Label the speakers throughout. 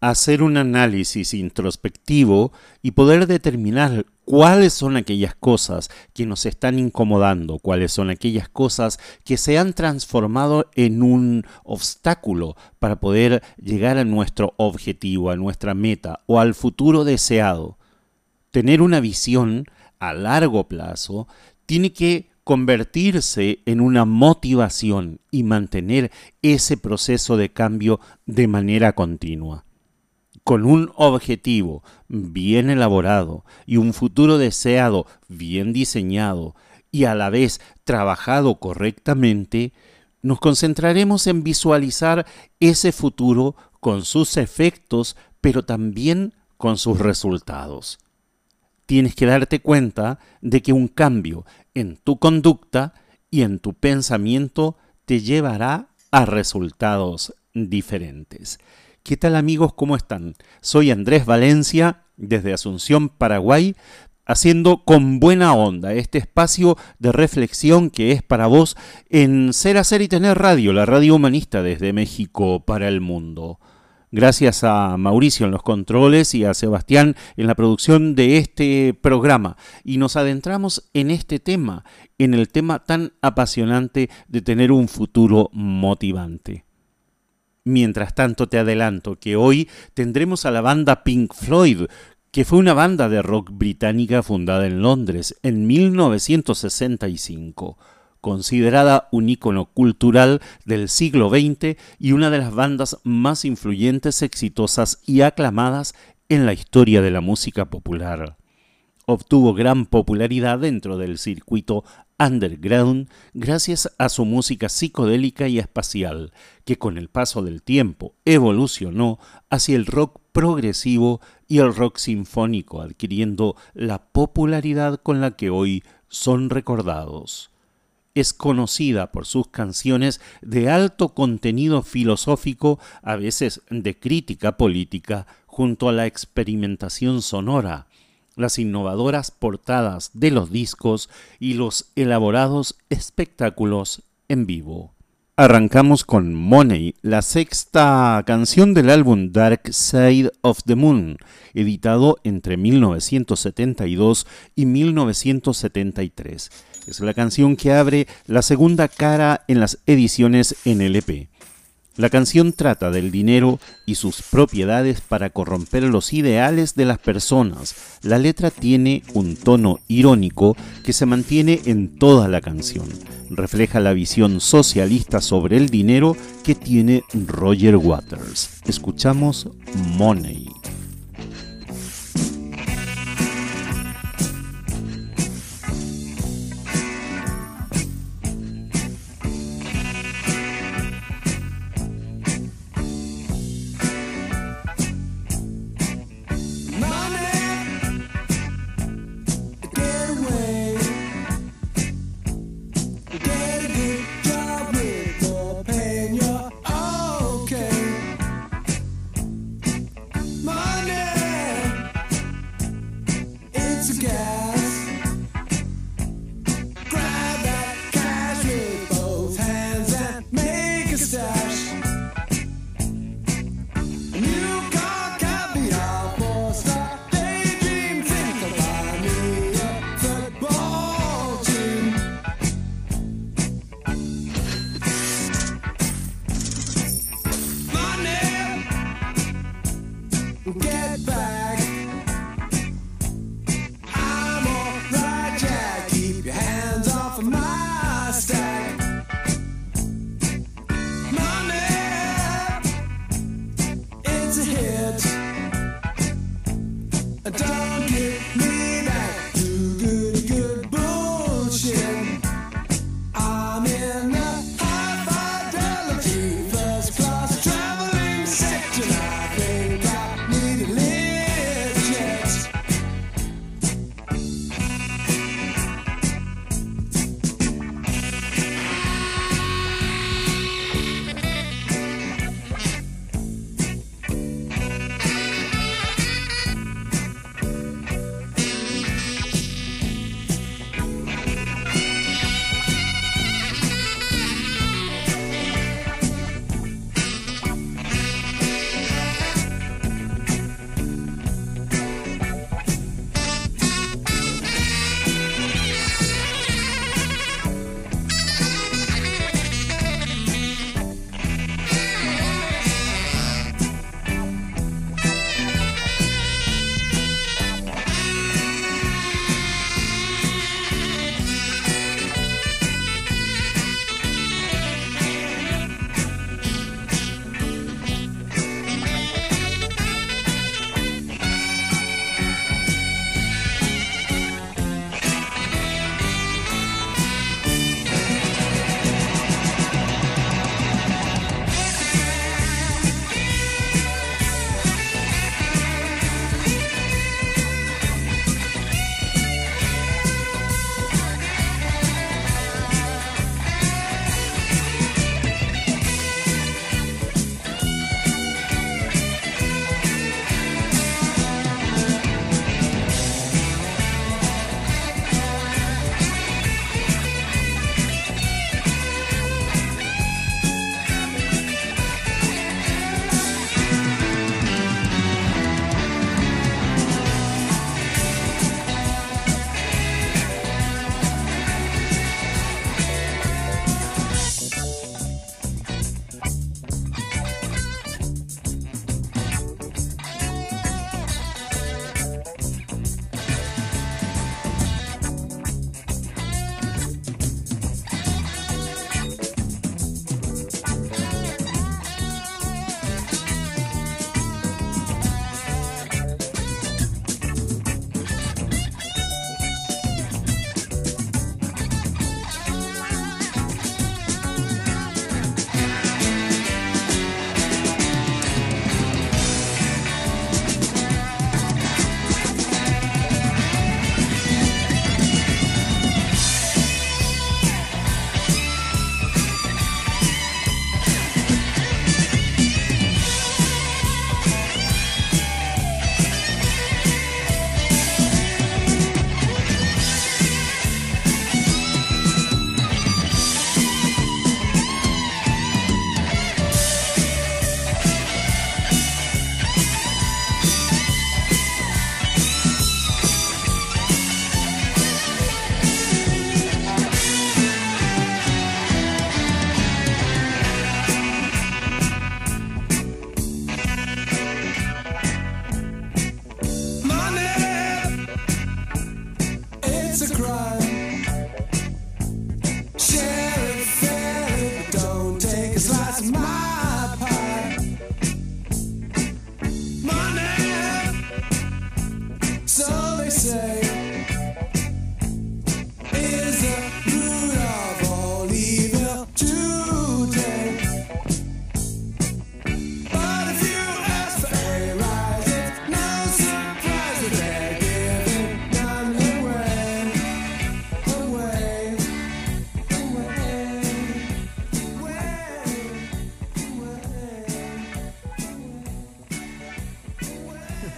Speaker 1: Hacer un análisis introspectivo y poder determinar cuáles son aquellas cosas que nos están incomodando, cuáles son aquellas cosas que se han transformado en un obstáculo para poder llegar a nuestro objetivo, a nuestra meta o al futuro deseado. Tener una visión a largo plazo tiene que convertirse en una motivación y mantener ese proceso de cambio de manera continua con un objetivo bien elaborado y un futuro deseado bien diseñado y a la vez trabajado correctamente, nos concentraremos en visualizar ese futuro con sus efectos, pero también con sus resultados. Tienes que darte cuenta de que un cambio en tu conducta y en tu pensamiento te llevará a resultados diferentes. ¿Qué tal amigos? ¿Cómo están? Soy Andrés Valencia desde Asunción, Paraguay, haciendo con buena onda este espacio de reflexión que es para vos en Ser, Hacer y Tener Radio, la radio humanista desde México para el mundo. Gracias a Mauricio en los controles y a Sebastián en la producción de este programa. Y nos adentramos en este tema, en el tema tan apasionante de tener un futuro motivante. Mientras tanto te adelanto que hoy tendremos a la banda Pink Floyd, que fue una banda de rock británica fundada en Londres en 1965, considerada un ícono cultural del siglo XX y una de las bandas más influyentes, exitosas y aclamadas en la historia de la música popular. Obtuvo gran popularidad dentro del circuito underground gracias a su música psicodélica y espacial, que con el paso del tiempo evolucionó hacia el rock progresivo y el rock sinfónico, adquiriendo la popularidad con la que hoy son recordados. Es conocida por sus canciones de alto contenido filosófico, a veces de crítica política, junto a la experimentación sonora, las innovadoras portadas de los discos y los elaborados espectáculos en vivo. Arrancamos con Money, la sexta canción del álbum Dark Side of the Moon, editado entre 1972 y 1973. Es la canción que abre la segunda cara en las ediciones NLP. La canción trata del dinero y sus propiedades para corromper los ideales de las personas. La letra tiene un tono irónico que se mantiene en toda la canción. Refleja la visión socialista sobre el dinero que tiene Roger Waters. Escuchamos Money.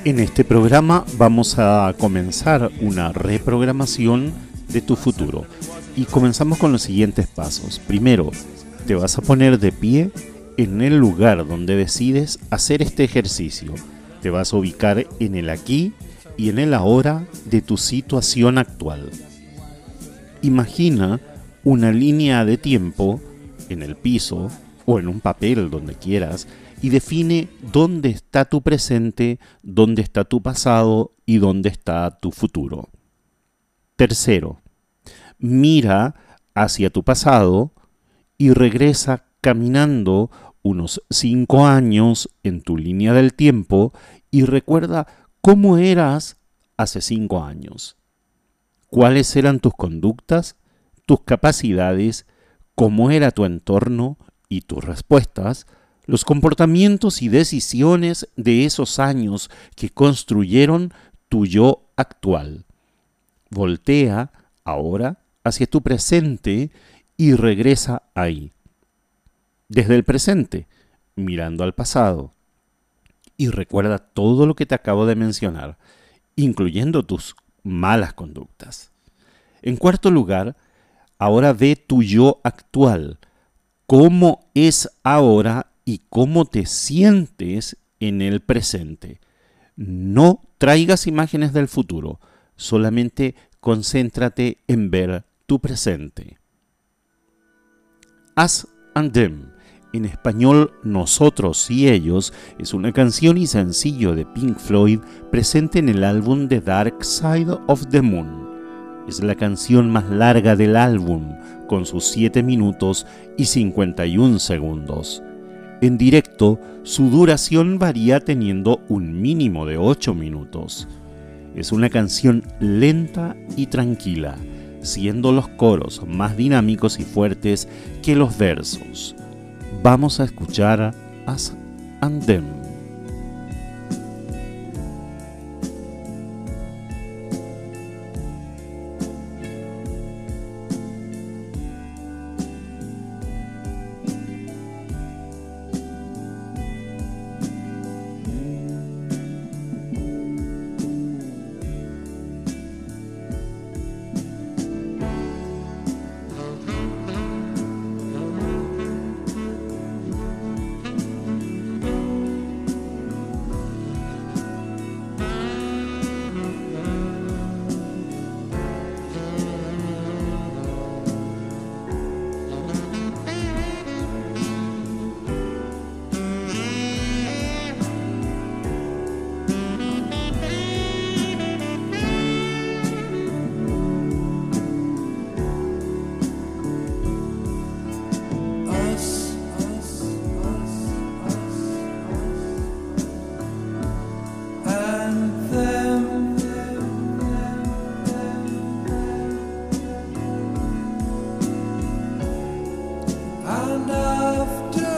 Speaker 1: En este programa vamos a comenzar una reprogramación de tu futuro y comenzamos con los siguientes pasos. Primero, te vas a poner de pie en el lugar donde decides hacer este ejercicio. Te vas a ubicar en el aquí y en el ahora de tu situación actual. Imagina una línea de tiempo en el piso o en un papel donde quieras y define dónde está tu presente, dónde está tu pasado y dónde está tu futuro. Tercero, mira hacia tu pasado y regresa caminando unos cinco años en tu línea del tiempo y recuerda cómo eras hace cinco años. ¿Cuáles eran tus conductas, tus capacidades, cómo era tu entorno y tus respuestas los comportamientos y decisiones de esos años que construyeron tu yo actual. Voltea ahora hacia tu presente y regresa ahí. Desde el presente, mirando al pasado. Y recuerda todo lo que te acabo de mencionar, incluyendo tus malas conductas. En cuarto lugar, ahora ve tu yo actual, cómo es ahora y cómo te sientes en el presente. No traigas imágenes del futuro, solamente concéntrate en ver tu presente. Us and Them, en español Nosotros y Ellos, es una canción y sencillo de Pink Floyd presente en el álbum The Dark Side of the Moon. Es la canción más larga del álbum, con sus 7 minutos y 51 segundos. En directo, su duración varía teniendo un mínimo de 8 minutos. Es una canción lenta y tranquila, siendo los coros más dinámicos y fuertes que los versos. Vamos a escuchar As and Them. after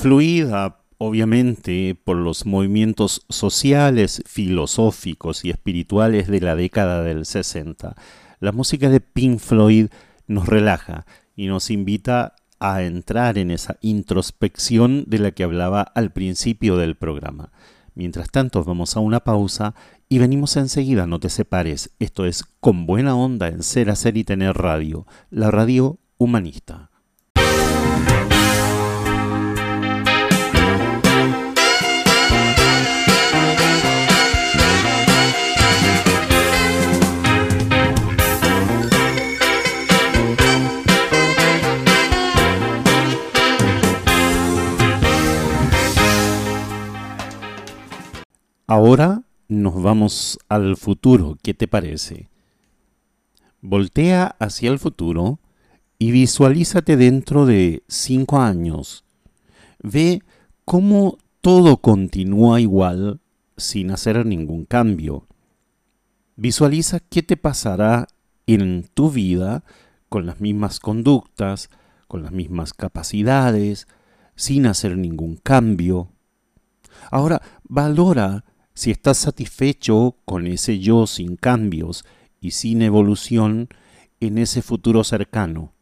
Speaker 1: influida obviamente por los movimientos sociales, filosóficos y espirituales de la década del 60, la música de Pink Floyd nos relaja y nos invita a entrar en esa introspección de la que hablaba al principio del programa. Mientras tanto, vamos a una pausa y venimos enseguida, no te separes. Esto es Con Buena Onda en Ser, Hacer y Tener Radio, la radio humanista. Ahora nos vamos al futuro. ¿Qué te parece? Voltea hacia el futuro y visualízate dentro de cinco años. Ve cómo todo continúa igual sin hacer ningún cambio. Visualiza qué te pasará en tu vida con las mismas conductas, con las mismas capacidades, sin hacer ningún cambio. Ahora valora si estás satisfecho con ese yo sin cambios y sin evolución en ese futuro cercano.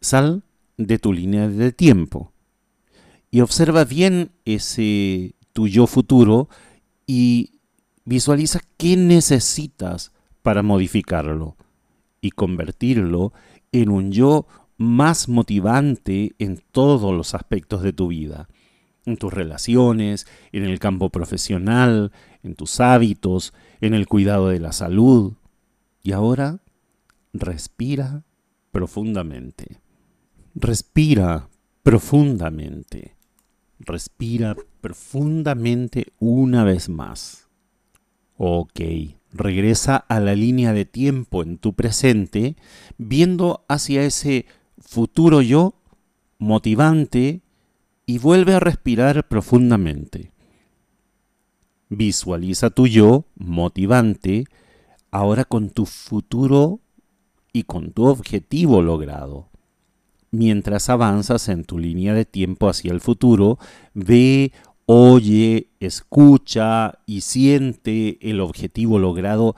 Speaker 1: Sal de tu línea de tiempo y observa bien ese tu yo futuro y visualiza qué necesitas para modificarlo y convertirlo en un yo más motivante en todos los aspectos de tu vida en tus relaciones, en el campo profesional, en tus hábitos, en el cuidado de la salud. Y ahora, respira profundamente. Respira profundamente. Respira profundamente una vez más. Ok, regresa a la línea de tiempo en tu presente, viendo hacia ese futuro yo motivante y vuelve a respirar profundamente. Visualiza tu yo motivante ahora con tu futuro y con tu objetivo logrado. Mientras avanzas en tu línea de tiempo hacia el futuro, ve, oye, escucha y siente el objetivo logrado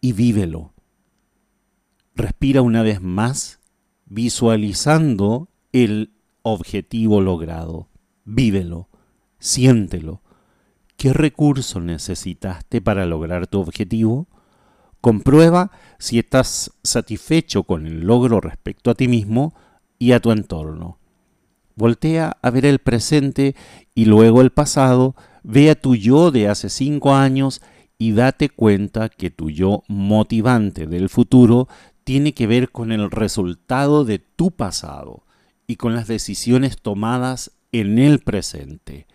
Speaker 1: y vívelo. Respira una vez más, visualizando el objetivo logrado. Vívelo, siéntelo. ¿Qué recurso necesitaste para lograr tu objetivo? Comprueba si estás satisfecho con el logro respecto a ti mismo y a tu entorno. Voltea a ver el presente y luego el pasado, ve a tu yo de hace cinco años y date cuenta que tu yo motivante del futuro tiene que ver con el resultado de tu pasado y con las decisiones tomadas en el presente.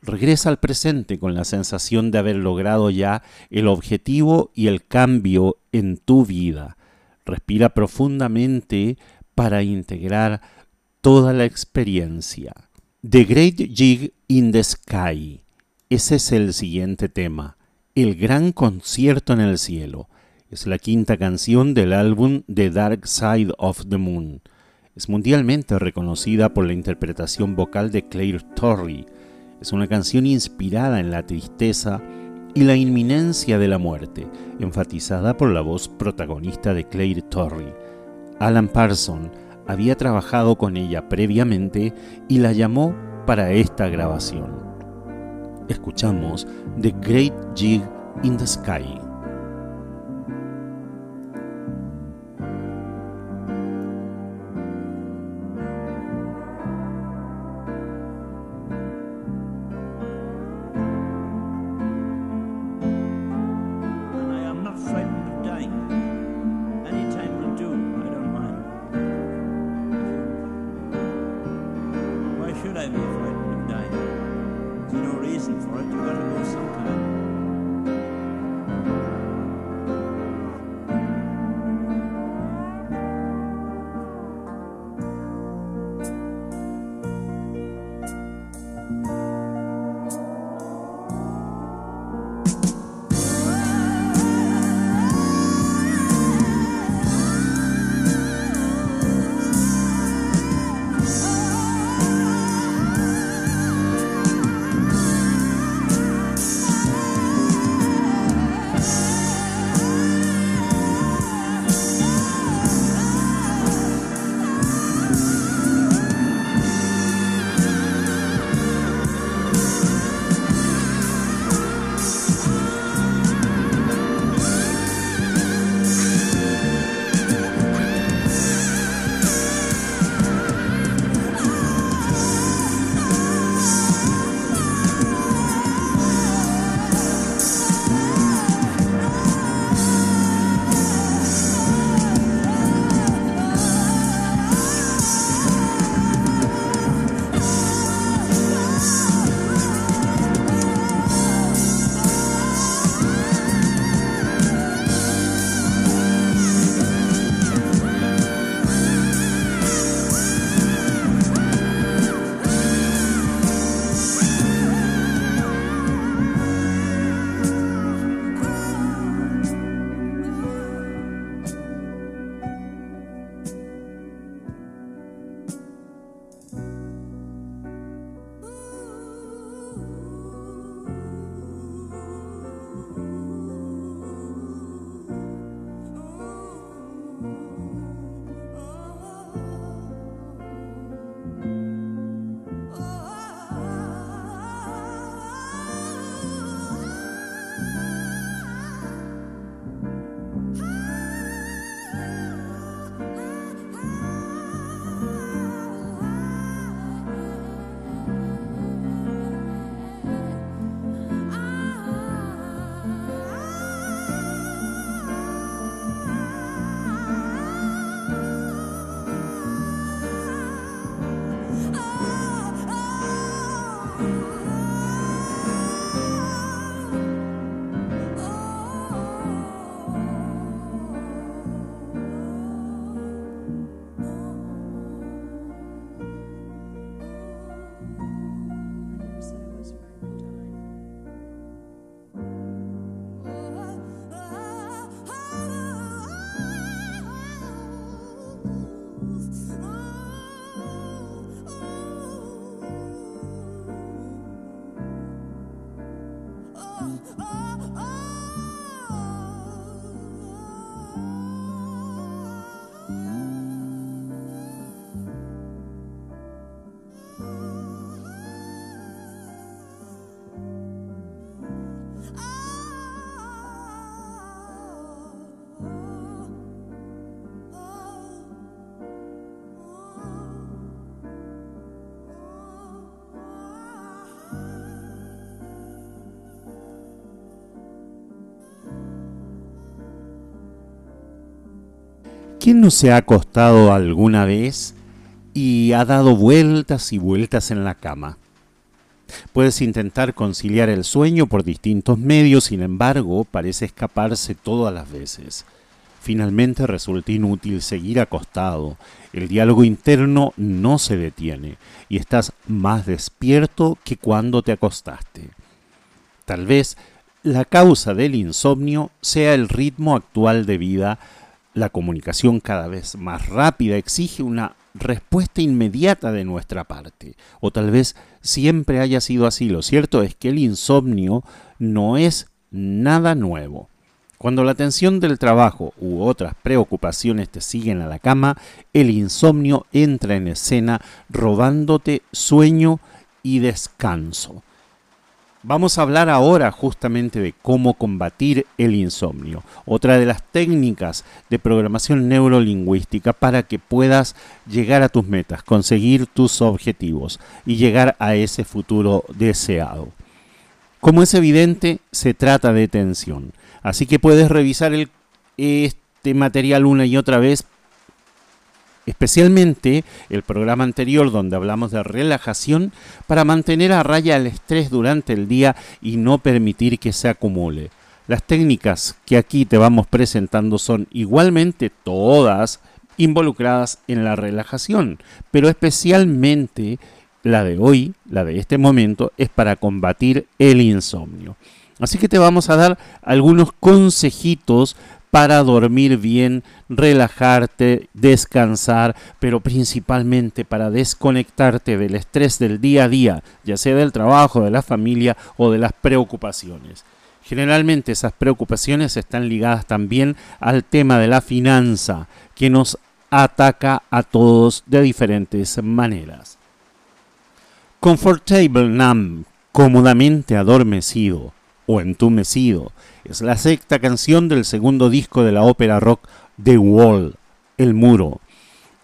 Speaker 1: Regresa al presente con la sensación de haber logrado ya el objetivo y el cambio en tu vida. Respira profundamente para integrar toda la experiencia. The Great Jig in the Sky. Ese es el siguiente tema. El gran concierto en el cielo. Es la quinta canción del álbum The Dark Side of the Moon es mundialmente reconocida por la interpretación vocal de Claire Torrey. Es una canción inspirada en la tristeza y la inminencia de la muerte, enfatizada por la voz protagonista de Claire Torrey. Alan Parson había trabajado con ella previamente y la llamó para esta grabación. Escuchamos The Great Jig in the Sky. ¿Quién no se ha acostado alguna vez y ha dado vueltas y vueltas en la cama? Puedes intentar conciliar el sueño por distintos medios, sin embargo, parece escaparse todas las veces. Finalmente resulta inútil seguir acostado, el diálogo interno no se detiene y estás más despierto que cuando te acostaste. Tal vez la causa del insomnio sea el ritmo actual de vida la comunicación cada vez más rápida exige una respuesta inmediata de nuestra parte, o tal vez siempre haya sido así. Lo cierto es que el insomnio no es nada nuevo. Cuando la tensión del trabajo u otras preocupaciones te siguen a la cama, el insomnio entra en escena robándote sueño y descanso. Vamos a hablar ahora justamente de cómo combatir el insomnio, otra de las técnicas de programación neurolingüística para que puedas llegar a tus metas, conseguir tus objetivos y llegar a ese futuro deseado. Como es evidente, se trata de tensión, así que puedes revisar este material una y otra vez especialmente el programa anterior donde hablamos de relajación para mantener a raya el estrés durante el día y no permitir que se acumule. Las técnicas que aquí te vamos presentando son igualmente todas involucradas en la relajación, pero especialmente la de hoy, la de este momento, es para combatir el insomnio. Así que te vamos a dar algunos consejitos para dormir bien, relajarte, descansar, pero principalmente para desconectarte del estrés del día a día, ya sea del trabajo, de la familia o de las preocupaciones. Generalmente esas preocupaciones están ligadas también al tema de la finanza, que nos ataca a todos de diferentes maneras. Comfortable Numb, cómodamente adormecido o entumecido, es la sexta canción del segundo disco de la ópera rock The Wall, El Muro.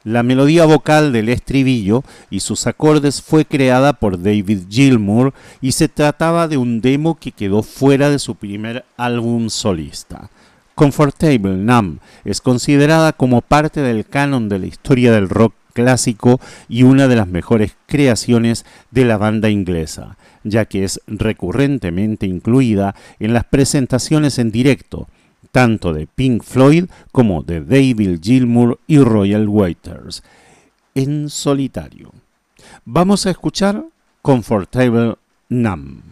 Speaker 1: La melodía vocal del estribillo y sus acordes fue creada por David Gilmour y se trataba de un demo que quedó fuera de su primer álbum solista. Comfortable Numb es considerada como parte del canon de la historia del rock clásico y una de las mejores creaciones de la banda inglesa ya que es recurrentemente incluida en las presentaciones en directo, tanto de Pink Floyd como de David Gilmour y Royal Waiters, en solitario. Vamos a escuchar Comfortable Numb.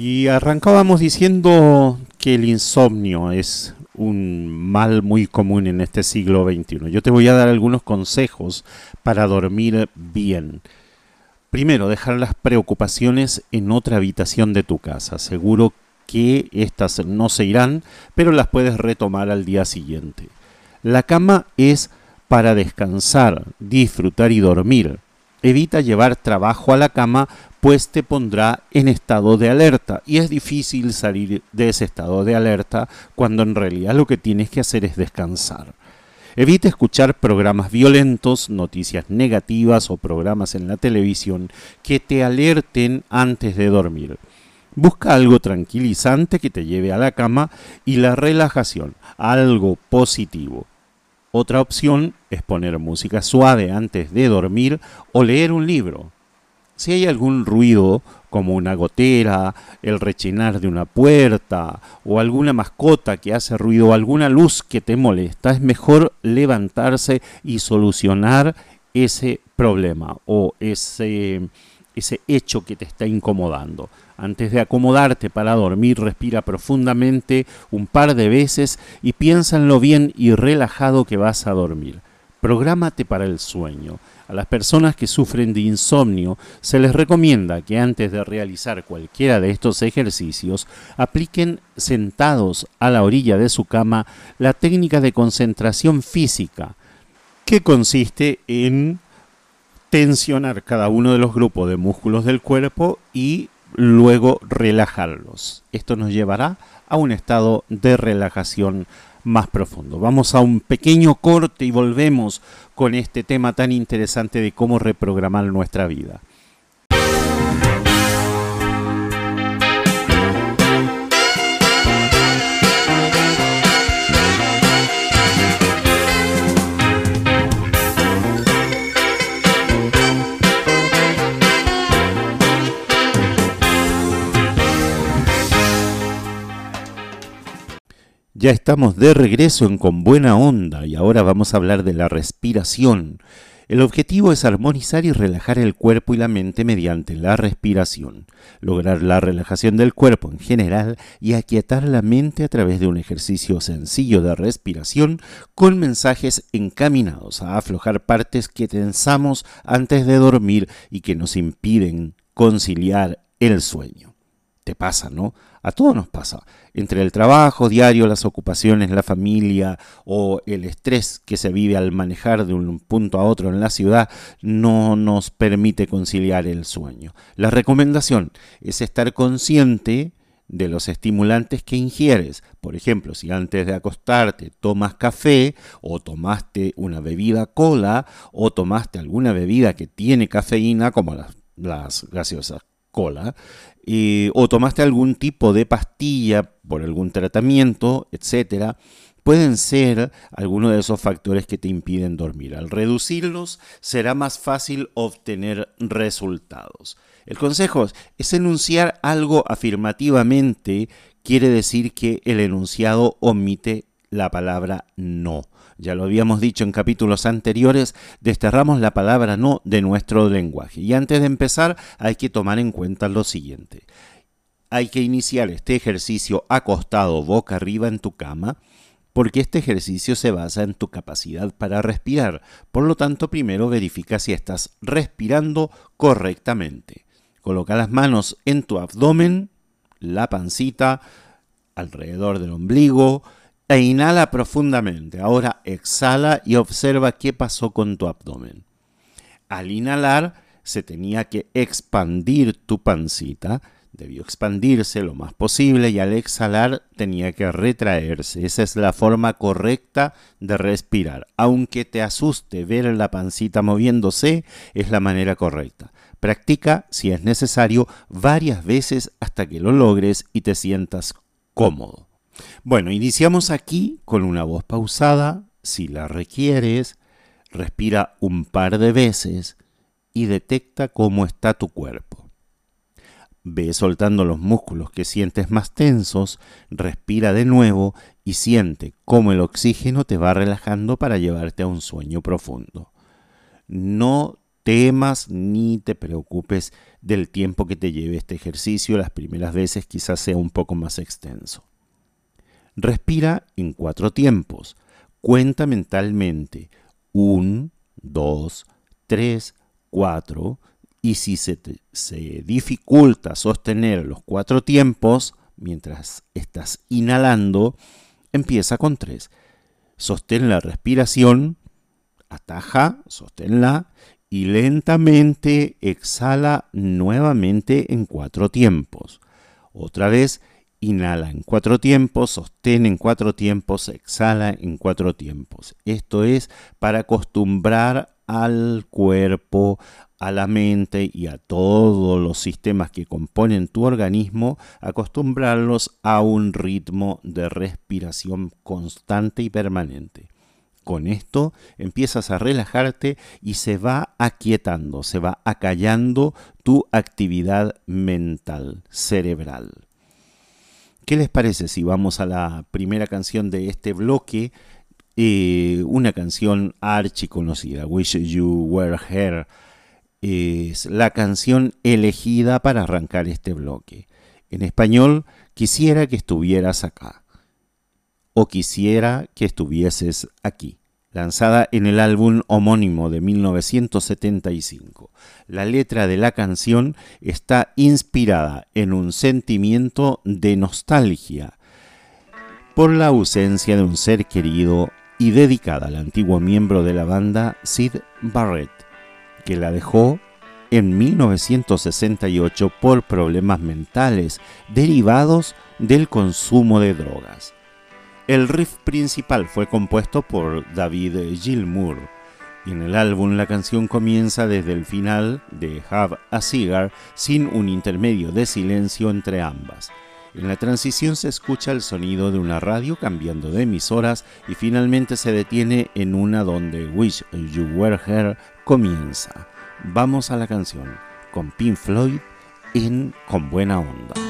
Speaker 1: Y arrancábamos diciendo que el insomnio es un mal muy común en este siglo XXI. Yo te voy a dar algunos consejos para dormir bien. Primero, dejar las preocupaciones en otra habitación de tu casa. Seguro que estas no se irán, pero las puedes retomar al día siguiente. La cama es para descansar, disfrutar y dormir. Evita llevar trabajo a la cama pues te pondrá en estado de alerta. Y es difícil salir de ese estado de alerta cuando en realidad lo que tienes que hacer es descansar. Evita escuchar programas violentos, noticias negativas o programas en la televisión que te alerten antes de dormir. Busca algo tranquilizante que te lleve a la cama y la relajación, algo positivo. Otra opción es poner música suave antes de dormir o leer un libro. Si hay algún ruido, como una gotera, el rechinar de una puerta o alguna mascota que hace ruido o alguna luz que te molesta, es mejor levantarse y solucionar ese problema o ese, ese hecho que te está incomodando. Antes de acomodarte para dormir, respira profundamente un par de veces y piensa en lo bien y relajado que vas a dormir. Prográmate para el sueño. A las personas que sufren de insomnio se les recomienda que antes de realizar cualquiera de estos ejercicios apliquen sentados a la orilla de su cama la técnica de concentración física, que consiste en tensionar cada uno de los grupos de músculos del cuerpo y luego relajarlos. Esto nos llevará a un estado de relajación más profundo. Vamos a un pequeño corte y volvemos con este tema tan interesante de cómo reprogramar nuestra vida. Ya estamos de regreso en Con Buena Onda y ahora vamos a hablar de la respiración. El objetivo es armonizar y relajar el cuerpo y la mente mediante la respiración, lograr la relajación del cuerpo en general y aquietar la mente a través de un ejercicio sencillo de respiración con mensajes encaminados a aflojar partes que tensamos antes de dormir y que nos impiden conciliar el sueño. Pasa, ¿no? A todos nos pasa. Entre el trabajo diario, las ocupaciones, la familia o el estrés que se vive al manejar de un punto a otro en la ciudad, no nos permite conciliar el sueño. La recomendación es estar consciente de los estimulantes que ingieres. Por ejemplo, si antes de acostarte tomas café o tomaste una bebida cola o tomaste alguna bebida que tiene cafeína como las, las gaseosas cola, o tomaste algún tipo de pastilla por algún tratamiento, etcétera, pueden ser algunos de esos factores que te impiden dormir. Al reducirlos será más fácil obtener resultados. El consejo es enunciar algo afirmativamente, quiere decir que el enunciado omite la palabra no. Ya lo habíamos dicho en capítulos anteriores, desterramos la palabra no de nuestro lenguaje. Y antes de empezar hay que tomar en cuenta lo siguiente. Hay que iniciar este ejercicio acostado boca arriba en tu cama porque este ejercicio se basa en tu capacidad para respirar. Por lo tanto, primero verifica si estás respirando correctamente. Coloca las manos en tu abdomen, la pancita, alrededor del ombligo, e inhala profundamente. Ahora exhala y observa qué pasó con tu abdomen. Al inhalar se tenía que expandir tu pancita, debió expandirse lo más posible y al exhalar tenía que retraerse. Esa es la forma correcta de respirar. Aunque te asuste ver la pancita moviéndose, es la manera correcta. Practica, si es necesario, varias veces hasta que lo logres y te sientas cómodo. Bueno, iniciamos aquí con una voz pausada, si la requieres, respira un par de veces y detecta cómo está tu cuerpo. Ve soltando los músculos que sientes más tensos, respira de nuevo y siente cómo el oxígeno te va relajando para llevarte a un sueño profundo. No temas ni te preocupes del tiempo que te lleve este ejercicio, las primeras veces quizás sea un poco más extenso. Respira en cuatro tiempos. Cuenta mentalmente. Un, dos, tres, cuatro. Y si se, se dificulta sostener los cuatro tiempos mientras estás inhalando, empieza con tres. Sostén la respiración, ataja, sosténla y lentamente exhala nuevamente en cuatro tiempos. Otra vez Inhala en cuatro tiempos, sostén en cuatro tiempos, exhala en cuatro tiempos. Esto es para acostumbrar al cuerpo, a la mente y a todos los sistemas que componen tu organismo, acostumbrarlos a un ritmo de respiración constante y permanente. Con esto empiezas a relajarte y se va aquietando, se va acallando tu actividad mental, cerebral. ¿Qué les parece si vamos a la primera canción de este bloque? Eh, una canción archiconocida, Wish You Were Here. Es la canción elegida para arrancar este bloque. En español, quisiera que estuvieras acá. O quisiera que estuvieses aquí lanzada en el álbum homónimo de 1975. La letra de la canción está inspirada en un sentimiento de nostalgia por la ausencia de un ser querido y dedicada al antiguo miembro de la banda Sid Barrett, que la dejó en 1968 por problemas mentales derivados del consumo de drogas. El riff principal fue compuesto por David Gilmour y en el álbum la canción comienza desde el final de Have a Cigar sin un intermedio de silencio entre ambas. En la transición se escucha el sonido de una radio cambiando de emisoras y finalmente se detiene en una donde Wish You Were Here comienza. Vamos a la canción con Pink Floyd en Con Buena Onda.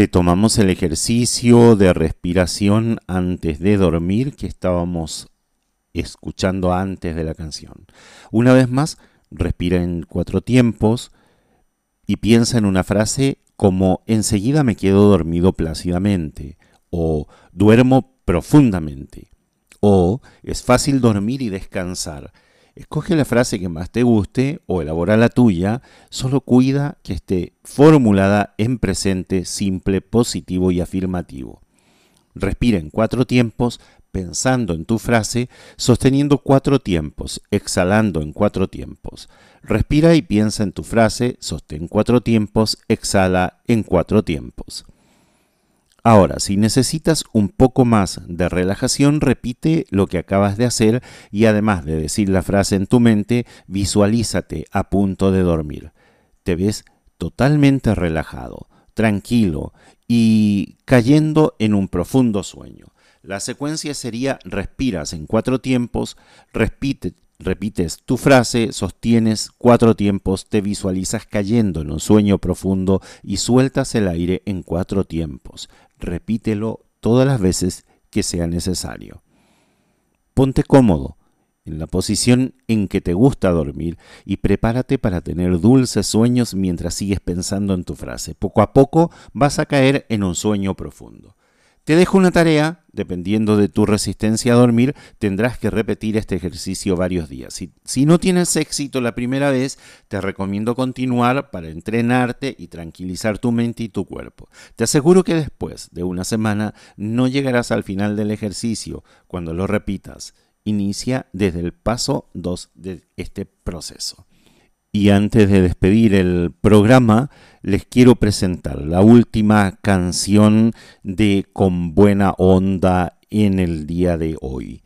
Speaker 1: Retomamos el ejercicio de respiración antes de dormir que estábamos escuchando antes de la canción. Una vez más, respira en cuatro tiempos y piensa en una frase como enseguida me quedo dormido plácidamente o duermo profundamente o es fácil dormir y descansar. Escoge la frase que más te guste o elabora la tuya, solo cuida que esté formulada en presente simple, positivo y afirmativo. Respira en cuatro tiempos pensando en tu frase, sosteniendo cuatro tiempos, exhalando en cuatro tiempos. Respira y piensa en tu frase, sostén cuatro tiempos, exhala en cuatro tiempos. Ahora, si necesitas un poco más de relajación, repite lo que acabas de hacer y además de decir la frase en tu mente, visualízate a punto de dormir. Te ves totalmente relajado, tranquilo y cayendo en un profundo sueño. La secuencia sería respiras en cuatro tiempos, repite, repites tu frase, sostienes cuatro tiempos, te visualizas cayendo en un sueño profundo y sueltas el aire en cuatro tiempos. Repítelo todas las veces que sea necesario. Ponte cómodo, en la posición en que te gusta dormir y prepárate para tener dulces sueños mientras sigues pensando en tu frase. Poco a poco vas a caer en un sueño profundo. Te dejo una tarea, dependiendo de tu resistencia a dormir, tendrás que repetir este ejercicio varios días. Si, si, no tienes éxito la primera vez, te recomiendo continuar para entrenarte y tranquilizar tu mente y tu cuerpo. Te aseguro que después de una semana no llegarás al final del ejercicio cuando lo repitas. Inicia desde el paso 2 de este proceso. Y antes de despedir el programa, les quiero presentar la última canción de Con Buena Onda en el día de hoy.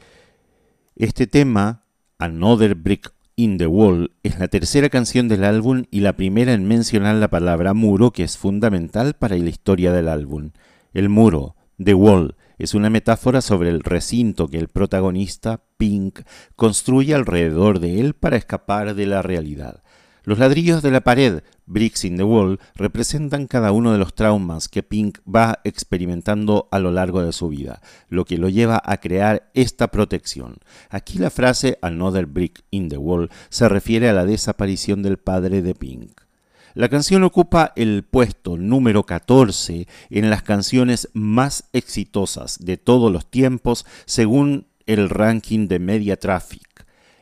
Speaker 1: Este tema, Another Brick in the Wall, es la tercera canción del álbum y la primera en mencionar la palabra muro que es fundamental para la historia del álbum. El muro, The Wall, es una metáfora sobre el recinto que el protagonista, Pink, construye alrededor de él para escapar de la realidad. Los ladrillos de la pared, Bricks in the Wall, representan cada uno de los traumas que Pink va experimentando a lo largo de su vida, lo que lo lleva a crear esta protección. Aquí la frase Another Brick in the Wall se refiere a la desaparición del padre de Pink. La canción ocupa el puesto número 14 en las canciones más exitosas de todos los tiempos según el ranking de Media Traffic.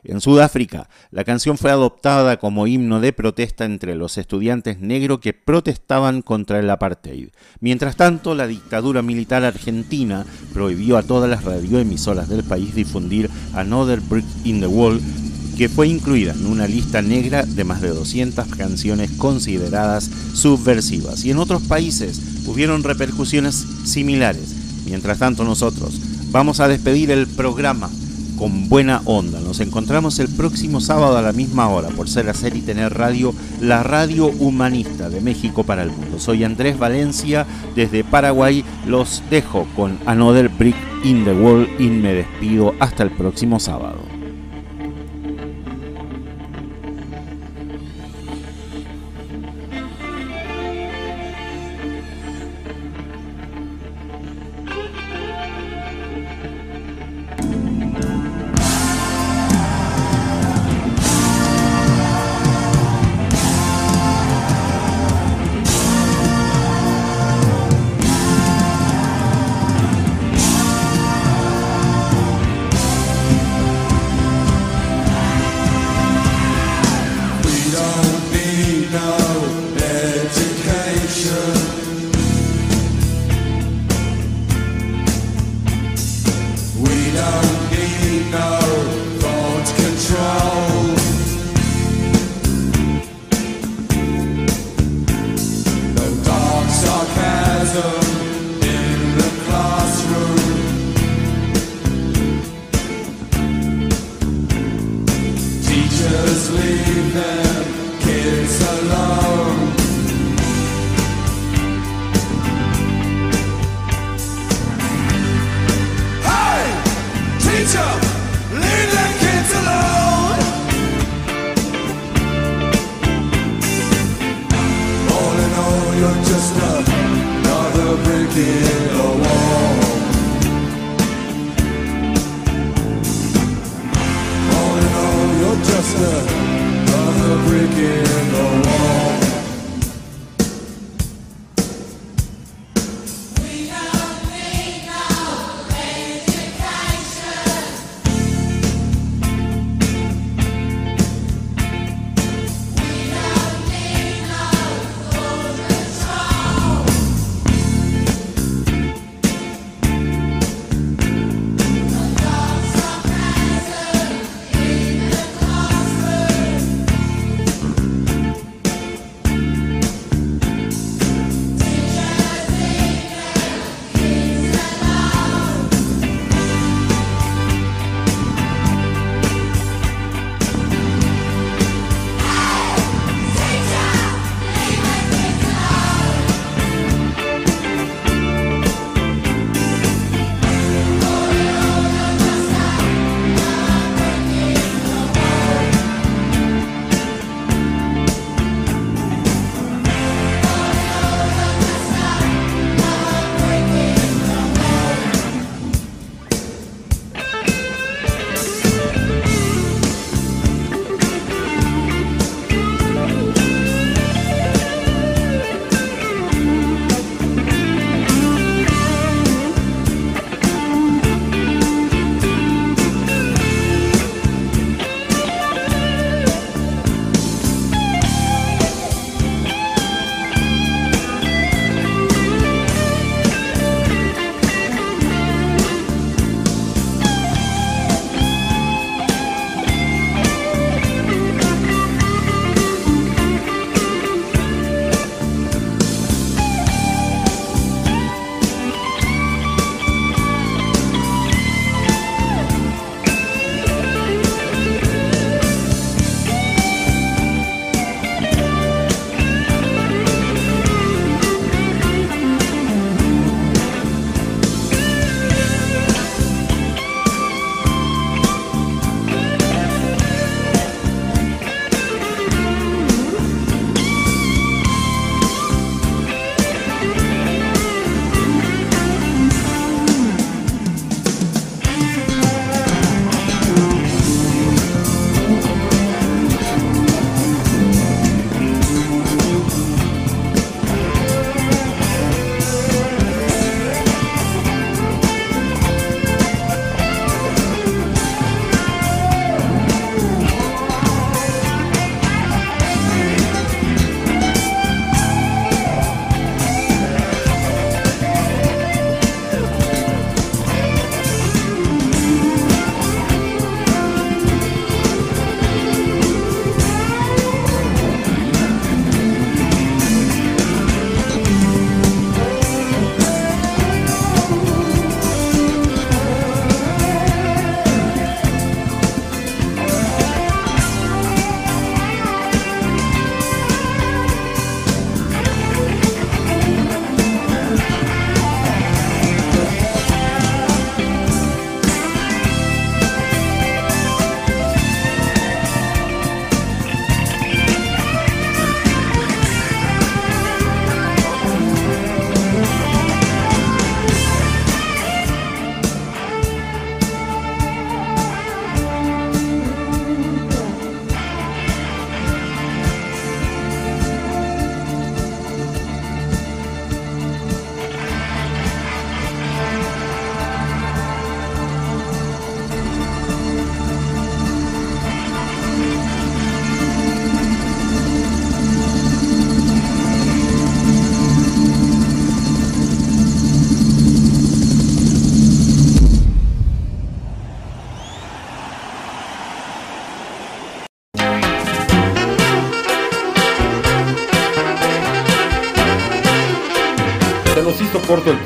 Speaker 1: En Sudáfrica, la canción fue adoptada como himno de protesta entre los estudiantes negros que protestaban contra el apartheid. Mientras tanto, la dictadura militar argentina prohibió a todas las radioemisoras del país difundir Another Brick in the Wall, que fue incluida en una lista negra de más de 200 canciones consideradas subversivas. Y en otros países hubieron repercusiones similares. Mientras tanto, nosotros vamos a despedir el programa con buena onda. Nos encontramos el próximo sábado a la misma hora por ser hacer y tener radio, la radio humanista de México para el mundo. Soy Andrés Valencia desde Paraguay. Los dejo con Another Brick in the Wall y me despido hasta el próximo sábado.